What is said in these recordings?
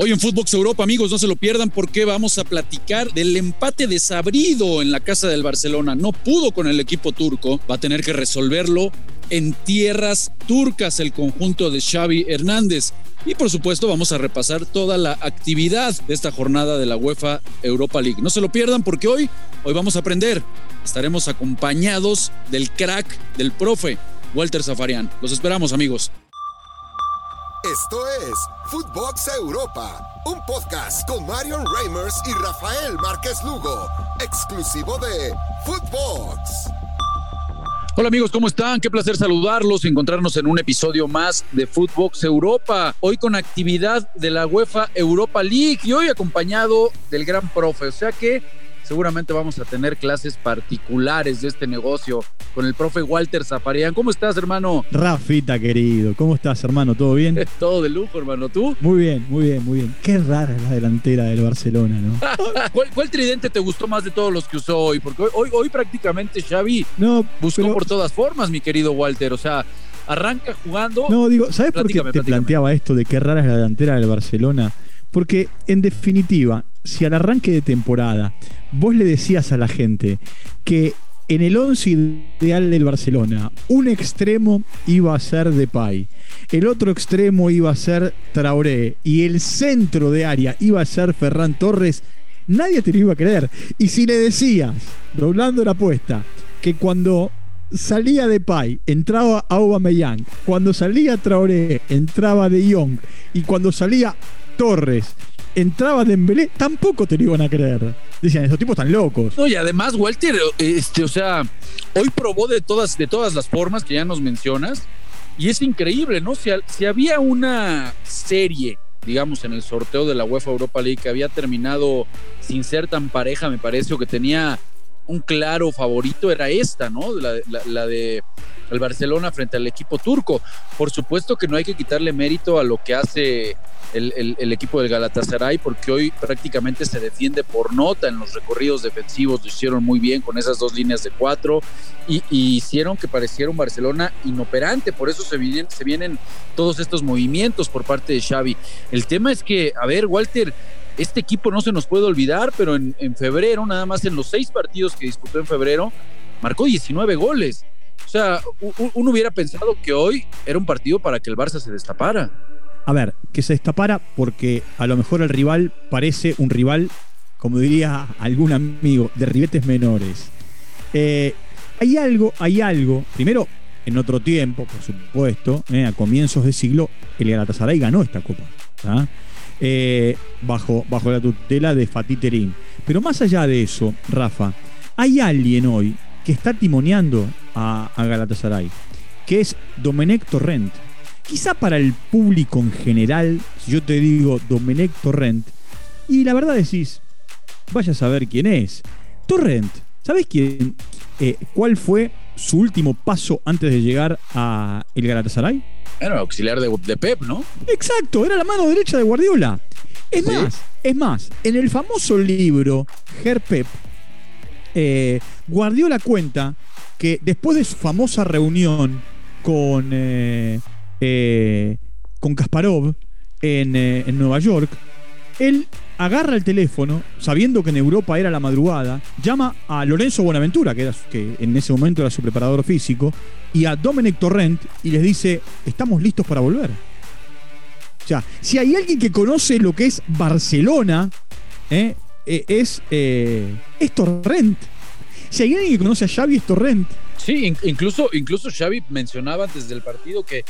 Hoy en Footbox Europa, amigos, no se lo pierdan porque vamos a platicar del empate desabrido en la casa del Barcelona. No pudo con el equipo turco, va a tener que resolverlo en tierras turcas el conjunto de Xavi Hernández. Y por supuesto vamos a repasar toda la actividad de esta jornada de la UEFA Europa League. No se lo pierdan porque hoy, hoy vamos a aprender. Estaremos acompañados del crack, del profe, Walter Zafarian. Los esperamos amigos. Esto es Footbox Europa, un podcast con Marion Reimers y Rafael Márquez Lugo, exclusivo de Footbox. Hola amigos, ¿cómo están? Qué placer saludarlos encontrarnos en un episodio más de Footbox Europa. Hoy con actividad de la UEFA Europa League y hoy acompañado del gran profe. O sea que seguramente vamos a tener clases particulares de este negocio con el profe Walter Zafarian. ¿Cómo estás, hermano? Rafita, querido. ¿Cómo estás, hermano? ¿Todo bien? Todo de lujo, hermano. ¿Tú? Muy bien, muy bien, muy bien. Qué rara es la delantera del Barcelona, ¿no? ¿Cuál, tridente te gustó más de todos los que usó hoy? Porque hoy, hoy, prácticamente Xavi no, buscó por todas formas, mi querido Walter. O sea, arranca jugando. No, digo, ¿sabes por qué te planteaba esto de qué rara es la delantera del Barcelona? Porque, en definitiva, si al arranque de temporada vos le decías a la gente que en el once ideal del Barcelona, un extremo iba a ser Depay, el otro extremo iba a ser Traoré y el centro de área iba a ser Ferran Torres, nadie te lo iba a creer. Y si le decías, doblando la apuesta, que cuando salía Depay entraba Aubameyang, cuando salía Traoré entraba De Jong y cuando salía Torres entraba Dembélé, tampoco te lo iban a creer. Decían, esos tipos están locos. No, y además, Walter, este, o sea, hoy probó de todas, de todas las formas que ya nos mencionas. Y es increíble, ¿no? Si, si había una serie, digamos, en el sorteo de la UEFA Europa League que había terminado sin ser tan pareja, me parece, o que tenía un claro favorito, era esta, ¿no? la de el Barcelona frente al equipo turco. Por supuesto que no hay que quitarle mérito a lo que hace el, equipo del Galatasaray, porque hoy prácticamente se defiende por nota en los recorridos defensivos, lo hicieron muy bien con esas dos líneas de cuatro y, hicieron que pareciera un Barcelona inoperante, por eso se vienen, se vienen todos estos movimientos por parte de Xavi. El tema es que, a ver, Walter, este equipo no se nos puede olvidar, pero en, febrero, nada más en los seis partidos que disputó en febrero, marcó 19 goles. O sea, uno hubiera pensado que hoy era un partido para que el Barça se destapara. A ver, que se destapara porque a lo mejor el rival parece un rival, como diría algún amigo, de ribetes menores. Eh, hay algo, hay algo. Primero, en otro tiempo, por supuesto, eh, a comienzos de siglo, el Galatasaray ganó esta copa. Eh, bajo, bajo la tutela de Fatih Terim. Pero más allá de eso, Rafa, hay alguien hoy que está timoneando a, Galatasaray, que es Domenech Torrent. Quizá para el público en general, si yo te digo Domenech Torrent, y la verdad decís, vaya a saber quién es. Torrent, ¿sabes quién, eh, cuál fue su último paso antes de llegar a Galatasaray? Era auxiliar de, de, Pep, ¿no? Exacto, era la mano derecha de Guardiola. Es más, es más, en el famoso libro Ger Pep, eh, Guardiola cuenta que después de su famosa reunión con, eh, eh, con Kasparov en, Nueva York, él agarra el teléfono, sabiendo que en Europa era la madrugada, llama a Lorenzo Buenaventura, que, en ese momento era su preparador físico, y a Dominic Torrent y les dice, estamos listos para volver. O sea, si hay alguien que conoce lo que es Barcelona, es, es Torrent. Si hay alguien que conoce a Xavi es Torrent. Sí, incluso, incluso Xavi mencionaba antes del partido que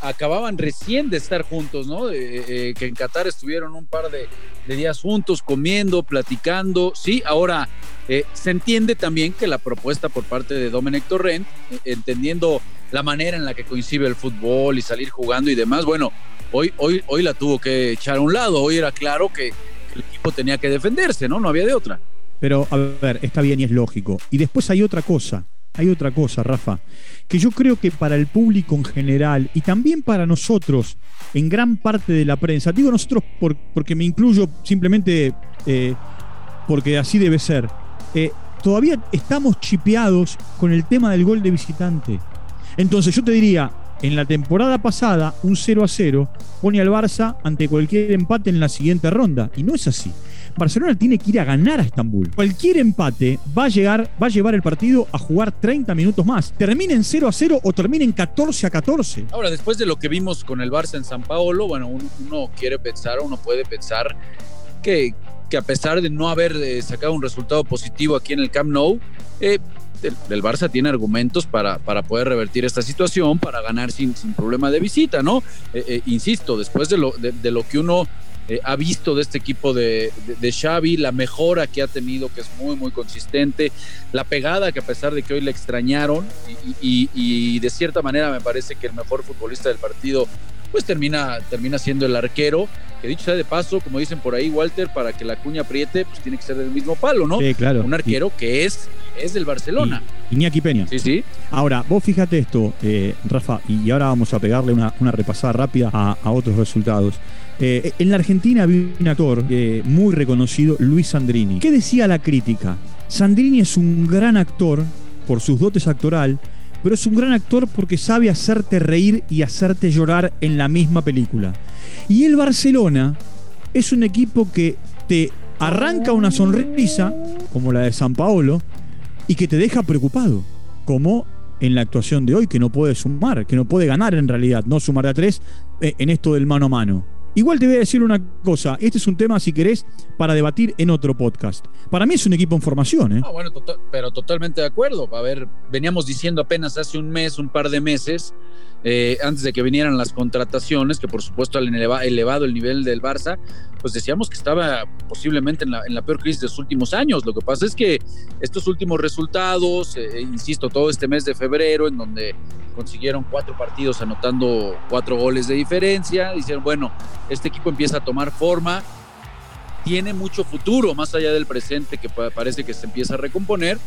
acababan recién de estar juntos, ¿no? Eh, que en Qatar estuvieron un par de, días juntos, comiendo, platicando. Sí, ahora eh, se entiende también que la propuesta por parte de Domenech Torrent, eh, entendiendo la manera en la que coincide el fútbol y salir jugando y demás, bueno, hoy, hoy, hoy la tuvo que echar a un lado. Hoy era claro que el equipo tenía que defenderse, ¿no? No había de otra. Pero, a ver, está bien y es lógico. Y después hay otra cosa, hay otra cosa, Rafa, que yo creo que para el público en general y también para nosotros, en gran parte de la prensa, digo nosotros porque me incluyo simplemente eh, porque así debe ser, eh, todavía estamos chipeados con el tema del gol de visitante. Entonces yo te diría, en la temporada pasada un 0 a 0 pone al Barça ante cualquier empate en la siguiente ronda. Y no es así. Barcelona tiene que ir a ganar a Estambul. Cualquier empate va a, llegar, va a llevar el partido a jugar 30 minutos más. Termine en 0 a 0 o termine en 14 a 14. Ahora, después de lo que vimos con el Barça en San Paolo, bueno, uno, quiere pensar, uno puede pensar que, que a pesar de no haber eh, sacado un resultado positivo aquí en el Camp Nou, eh, el, Barça tiene argumentos para, para poder revertir esta situación, para ganar sin, sin problema de visita, ¿no? Eh, insisto, después de lo, de lo que uno eh, ha visto de este equipo de, de, de, Xavi, la mejora que ha tenido, que es muy, muy consistente, la pegada que a pesar de que hoy le extrañaron y, y, y de cierta manera me parece que el mejor futbolista del partido pues termina, termina siendo el arquero, que dicho sea de paso, como dicen por ahí, Walter, para que la cuña apriete, pues tiene que ser del mismo palo, ¿no? Sí, claro. Un arquero y, que es, es del Barcelona. Y, Iñaki Peña. Sí, sí. Ahora, vos fíjate esto, eh, Rafa, y ahora vamos a pegarle una, una repasada rápida a, a otros resultados. Eh, en la Argentina había un actor eh, muy reconocido, Luis Sandrini. ¿Qué decía la crítica? Sandrini es un gran actor por sus dotes actoral, pero es un gran actor porque sabe hacerte reír y hacerte llorar en la misma película. Y el Barcelona es un equipo que te arranca una sonrisa, como la de San Paolo, y que te deja preocupado, como en la actuación de hoy, que no puede sumar, que no puede ganar en realidad, no sumar a tres eh, en esto del mano a mano. Igual te voy a decir una cosa, este es un tema, si querés, para debatir en otro podcast. Para mí es un equipo en formación, ¿eh? Ah, bueno, to tota-, pero totalmente de acuerdo. A ver, veníamos diciendo apenas hace un mes, un par de meses, eh, antes de que vinieran las contrataciones, que por supuesto han eleva, elevado el nivel del Barça, pues decíamos que estaba posiblemente en la, en la, peor crisis de los últimos años. Lo que pasa es que estos últimos resultados, eh, insisto, todo este mes de febrero, en donde consiguieron cuatro partidos anotando cuatro goles de diferencia, dijeron, bueno, este equipo empieza a tomar forma, tiene mucho futuro, más allá del presente que parece que se empieza a recomponer,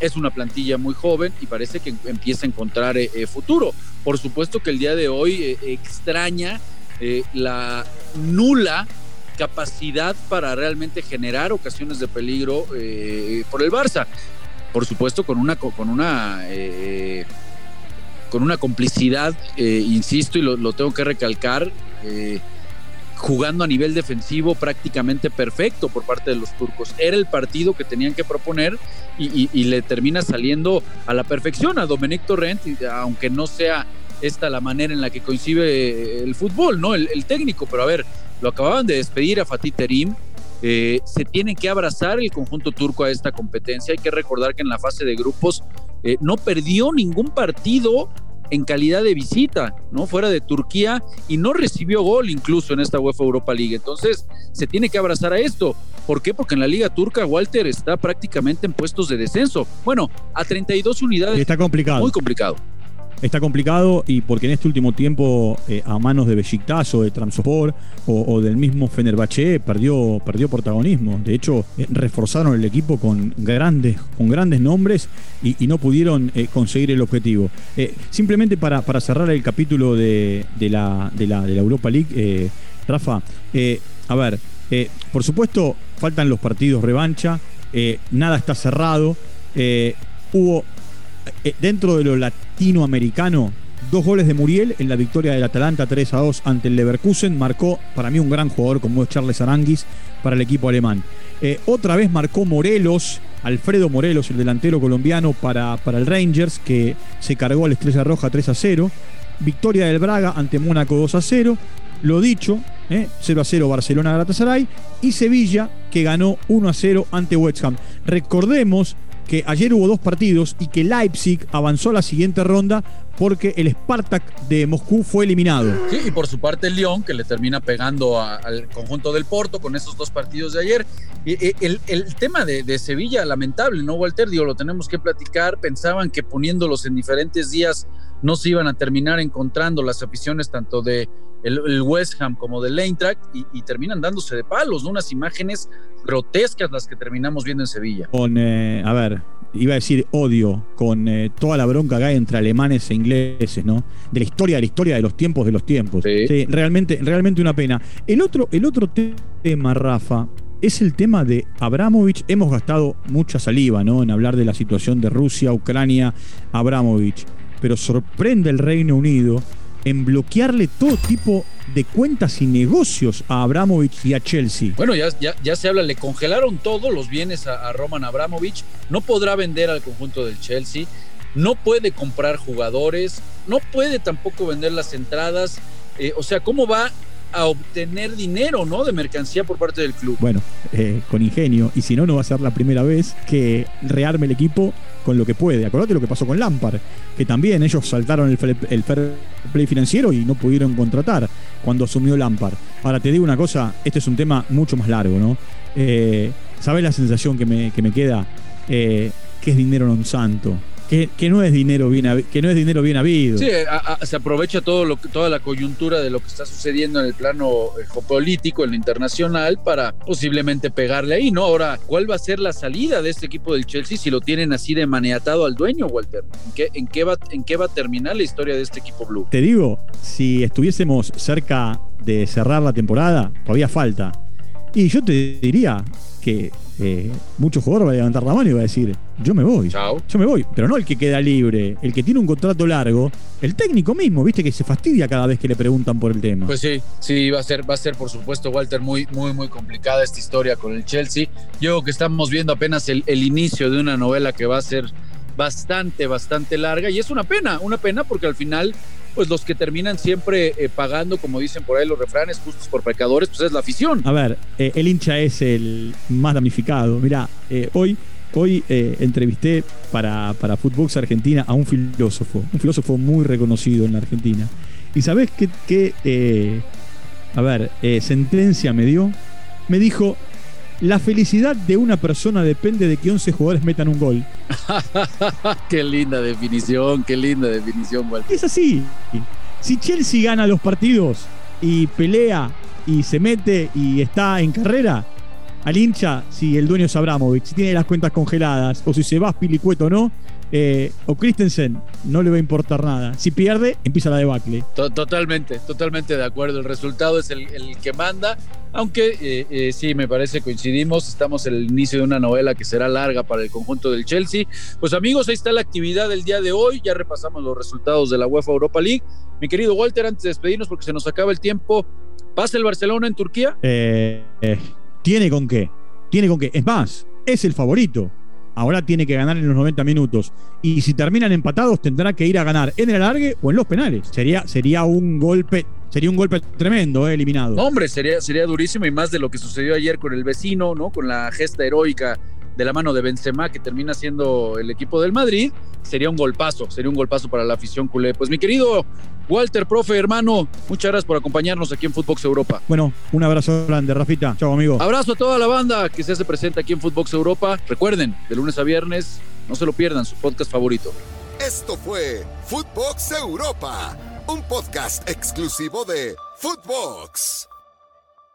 es una plantilla muy joven y parece que empieza a encontrar eh, futuro. Por supuesto que el día de hoy eh, extraña eh, la nula capacidad para realmente generar ocasiones de peligro eh, por el Barça. Por supuesto con una con una eh, con una complicidad, insisto y lo, tengo que recalcar, jugando a nivel defensivo prácticamente perfecto por parte de los turcos. Era el partido que tenían que proponer y, le termina saliendo a la perfección a Dominic Torrent, aunque no sea esta la manera en la que coincide el fútbol, ¿no? El técnico, pero a ver, lo acababan de despedir a Fatih Terim. Eh, se tiene que abrazar el conjunto turco a esta competencia. Hay que recordar que en la fase de grupos eh, no perdió ningún partido en calidad de visita, ¿no? Fuera de Turquía y no recibió gol incluso en esta UEFA Europa League. Entonces, se tiene que abrazar a esto. ¿Por qué? Porque en la Liga Turca Walter está prácticamente en puestos de descenso. Bueno, a 32 unidades. Está complicado. Muy complicado. Está complicado y porque en este último tiempo eh, a manos de Besiktas o de Tramsopor o, del mismo Fenerbahce perdió, perdió protagonismo. De hecho, eh, reforzaron el equipo con grandes, con grandes nombres y, y no pudieron eh, conseguir el objetivo. simplemente para, para, cerrar el capítulo de, de, la, de, la, de la, Europa League, Rafa, a ver, por supuesto faltan los partidos revancha, nada está cerrado. hubo dentro de lo latinoamericano, dos goles de Muriel en la victoria del Atalanta 3 a 2 ante el Leverkusen. Marcó para mí un gran jugador como es Charles Aranguis para el equipo alemán. Eh, otra vez marcó Morelos, Alfredo Morelos, el delantero colombiano para, para el Rangers, que se cargó a la Estrella Roja 3 a 0. Victoria del Braga ante Mónaco 2 a 0. Lo dicho, eh, 0 a 0 Barcelona Galatasaray. Y Sevilla, que ganó 1 a 0 ante West Ham. Recordemos que ayer hubo dos partidos y que Leipzig avanzó a la siguiente ronda porque el Spartak de Moscú fue eliminado. Sí, y por su parte el Lyon, que le termina pegando al conjunto del Porto con esos dos partidos de ayer. El, tema de, de, Sevilla, lamentable, ¿no, Walter? Digo, lo tenemos que platicar. Pensaban que poniéndolos en diferentes días no se iban a terminar encontrando las aficiones tanto de el, el West Ham como del Eintracht y, y, terminan dándose de palos, ¿no? Unas imágenes grotescas las que terminamos viendo en Sevilla. Con, eh, a ver, iba a decir odio, con eh, toda la bronca que hay entre alemanes e ingleses, ¿no? De la historia, de la historia de los tiempos de los tiempos. Sí, sí realmente, realmente una pena. El otro, el otro tema, Rafa, es el tema de Abramovich. Hemos gastado mucha saliva, ¿no? En hablar de la situación de Rusia, Ucrania, Abramovich. Pero sorprende el Reino Unido en bloquearle todo tipo de cuentas y negocios a Abramovich y a Chelsea. Bueno, ya, ya, se habla, le congelaron todos los bienes a, a Roman Abramovich, no podrá vender al conjunto del Chelsea, no puede comprar jugadores, no puede tampoco vender las entradas. Eh, o sea, ¿cómo va a obtener dinero, ¿no? De mercancía por parte del club. Bueno, eh, con ingenio. Y si no, no va a ser la primera vez que rearme el equipo con lo que puede. Acordate lo que pasó con Lampard, que también ellos saltaron el fair, play financiero y no pudieron contratar cuando asumió Lampard. Ahora te digo una cosa, este es un tema mucho más largo, ¿no? Eh, ¿Sabes la sensación que me, que me queda? que es dinero non santo que, no es dinero bien que no es dinero bien habido. Sí, se aprovecha todo lo toda la coyuntura de lo que está sucediendo en el plano eh, geopolítico, en lo internacional, para posiblemente pegarle ahí, ¿no? Ahora, ¿cuál va a ser la salida de este equipo del Chelsea si lo tienen así de maniatado al dueño, Walter? ¿En qué, en qué, va, en qué va a terminar la historia de este equipo blue? Te digo, si estuviésemos cerca de cerrar la temporada, todavía falta. Y yo te diría que eh, muchos jugadores van a levantar la mano y va a decir, yo me voy. Yo me voy. Pero no el que queda libre, el que tiene un contrato largo, el técnico mismo, viste que se fastidia cada vez que le preguntan por el tema. Pues sí, sí, va a ser, va a ser por supuesto, Walter, muy, muy, muy complicada esta historia con el Chelsea. Yo creo que estamos viendo apenas el, el inicio de una novela que va a ser bastante, bastante larga y es una pena, una pena porque al final pues los que terminan siempre eh, pagando, como dicen por ahí los refranes, justos por pecadores, pues es la afición. A ver, eh, el hincha es el más damnificado. Mira, eh, hoy, hoy entrevisté para, para Footbox Argentina a un filósofo, un filósofo muy reconocido en la Argentina. ¿Y sabes qué, qué a ver, sentencia me dio? Me dijo, la felicidad de una persona depende de que 11 jugadores metan un gol. qué linda definición, qué linda definición, Walter. Es así. Si Chelsea gana los partidos y pelea y se mete y está en carrera, al hincha, si el dueño es Abramovich, si tiene las cuentas congeladas o si se va Pilicueto o no, eh, o Christensen, no le va a importar nada. Si pierde, empieza la debacle. Totalmente, totalmente de acuerdo. El resultado es el, que manda. Aunque eh, eh, sí, me parece coincidimos, estamos en el inicio de una novela que será larga para el conjunto del Chelsea. Pues amigos, ahí está la actividad del día de hoy. Ya repasamos los resultados de la UEFA Europa League. Mi querido Walter, antes de despedirnos porque se nos acaba el tiempo, ¿pasa el Barcelona en Turquía? tiene con qué, tiene con qué. Es más, es el favorito ahora tiene que ganar en los 90 minutos. Y si terminan empatados, tendrá que ir a ganar en el alargue o en los penales. Sería, sería un golpe. Sería un golpe tremendo, eh, eliminado. Hombre, sería, sería durísimo y más de lo que sucedió ayer con el vecino, ¿no? Con la gesta heroica de la mano de Benzema, que termina siendo el equipo del Madrid, sería un golpazo, sería un golpazo para la afición culé. Pues mi querido Walter, profe, hermano, muchas gracias por acompañarnos aquí en Footbox Europa. Bueno, un abrazo grande, Rafita. Chao, amigo. Abrazo a toda la banda que se hace presente aquí en Footbox Europa. Recuerden, de lunes a viernes, no se lo pierdan, su podcast favorito. Esto fue Footbox Europa, un podcast exclusivo de Footbox.